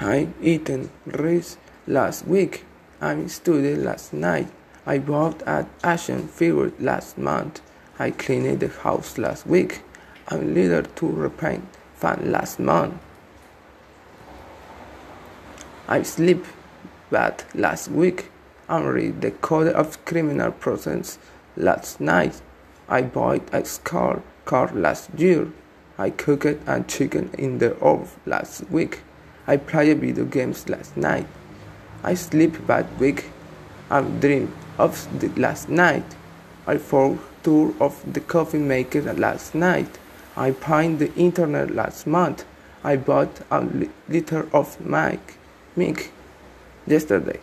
I eaten rice last week. I studied last night. I bought an action figure last month. I cleaned the house last week. I learned to repaint fan last month. I sleep bad last week. I read the Code of Criminal Procedure last night. I bought a car car last year. I cooked a chicken in the oven last week. I played video games last night. I sleep bad week. I dream of the last night. I for tour of the coffee maker last night. I painted the internet last month. I bought a liter of milk, milk yesterday.